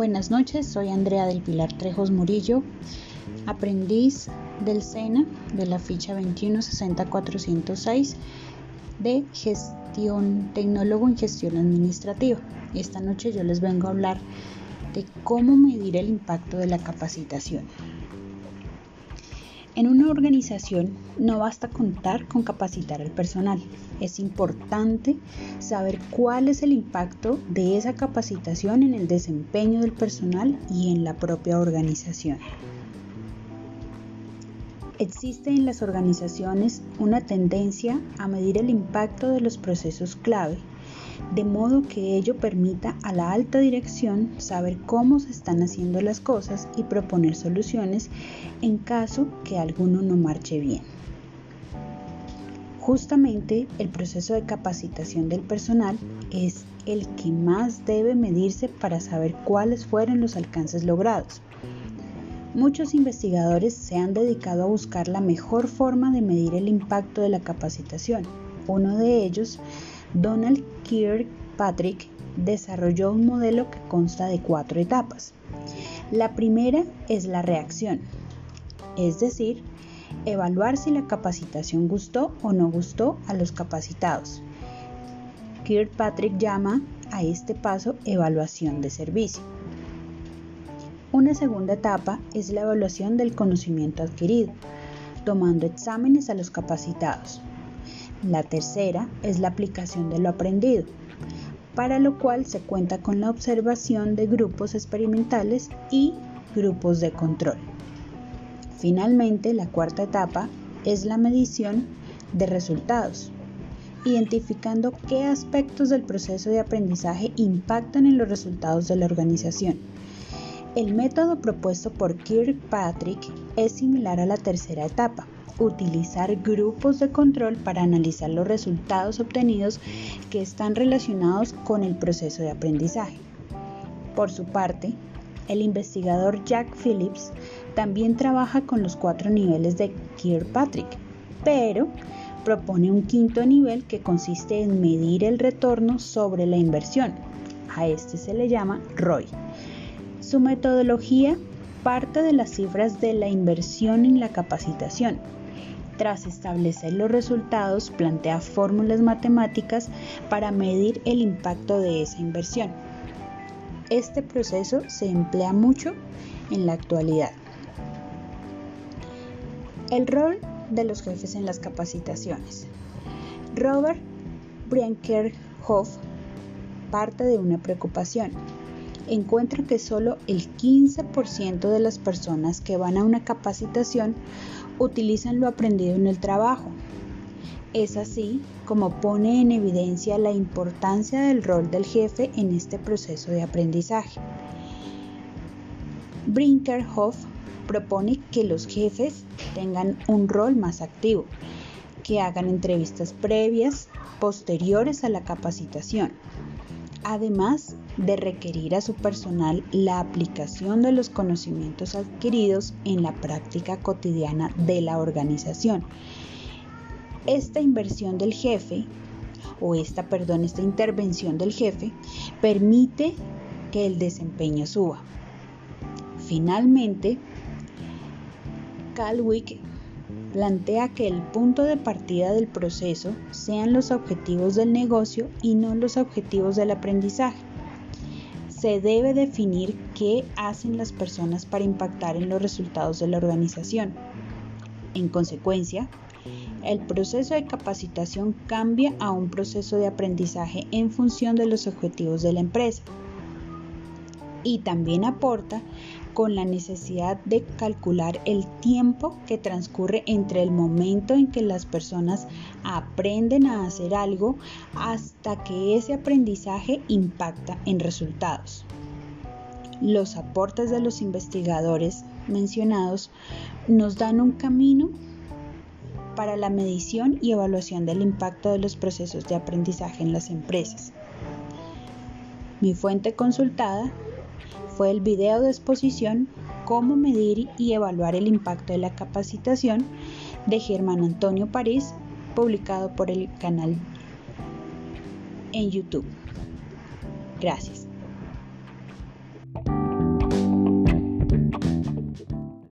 Buenas noches, soy Andrea del Pilar Trejos Murillo, aprendiz del SENA de la ficha 2160406 de gestión, tecnólogo en gestión administrativa. Esta noche yo les vengo a hablar de cómo medir el impacto de la capacitación. En una organización no basta contar con capacitar al personal. Es importante saber cuál es el impacto de esa capacitación en el desempeño del personal y en la propia organización. Existe en las organizaciones una tendencia a medir el impacto de los procesos clave de modo que ello permita a la alta dirección saber cómo se están haciendo las cosas y proponer soluciones en caso que alguno no marche bien. Justamente el proceso de capacitación del personal es el que más debe medirse para saber cuáles fueron los alcances logrados. Muchos investigadores se han dedicado a buscar la mejor forma de medir el impacto de la capacitación. Uno de ellos Donald Kirkpatrick desarrolló un modelo que consta de cuatro etapas. La primera es la reacción, es decir, evaluar si la capacitación gustó o no gustó a los capacitados. Kirkpatrick llama a este paso evaluación de servicio. Una segunda etapa es la evaluación del conocimiento adquirido, tomando exámenes a los capacitados. La tercera es la aplicación de lo aprendido, para lo cual se cuenta con la observación de grupos experimentales y grupos de control. Finalmente, la cuarta etapa es la medición de resultados, identificando qué aspectos del proceso de aprendizaje impactan en los resultados de la organización. El método propuesto por Kirkpatrick es similar a la tercera etapa, utilizar grupos de control para analizar los resultados obtenidos que están relacionados con el proceso de aprendizaje. Por su parte, el investigador Jack Phillips también trabaja con los cuatro niveles de Kirkpatrick, pero propone un quinto nivel que consiste en medir el retorno sobre la inversión. A este se le llama ROI. Su metodología parte de las cifras de la inversión en la capacitación, tras establecer los resultados, plantea fórmulas matemáticas para medir el impacto de esa inversión. Este proceso se emplea mucho en la actualidad. El rol de los jefes en las capacitaciones. Robert Briankerhoff parte de una preocupación. Encuentra que solo el 15% de las personas que van a una capacitación utilizan lo aprendido en el trabajo. Es así como pone en evidencia la importancia del rol del jefe en este proceso de aprendizaje. Brinkerhoff propone que los jefes tengan un rol más activo, que hagan entrevistas previas, posteriores a la capacitación, además de requerir a su personal la aplicación de los conocimientos adquiridos en la práctica cotidiana de la organización. Esta inversión del jefe, o esta, perdón, esta intervención del jefe, permite que el desempeño suba. Finalmente, Calwick plantea que el punto de partida del proceso sean los objetivos del negocio y no los objetivos del aprendizaje. Se debe definir qué hacen las personas para impactar en los resultados de la organización. En consecuencia, el proceso de capacitación cambia a un proceso de aprendizaje en función de los objetivos de la empresa y también aporta con la necesidad de calcular el tiempo que transcurre entre el momento en que las personas aprenden a hacer algo hasta que ese aprendizaje impacta en resultados. Los aportes de los investigadores mencionados nos dan un camino para la medición y evaluación del impacto de los procesos de aprendizaje en las empresas. Mi fuente consultada fue el video de exposición Cómo medir y evaluar el impacto de la capacitación de Germán Antonio París, publicado por el canal en YouTube. Gracias.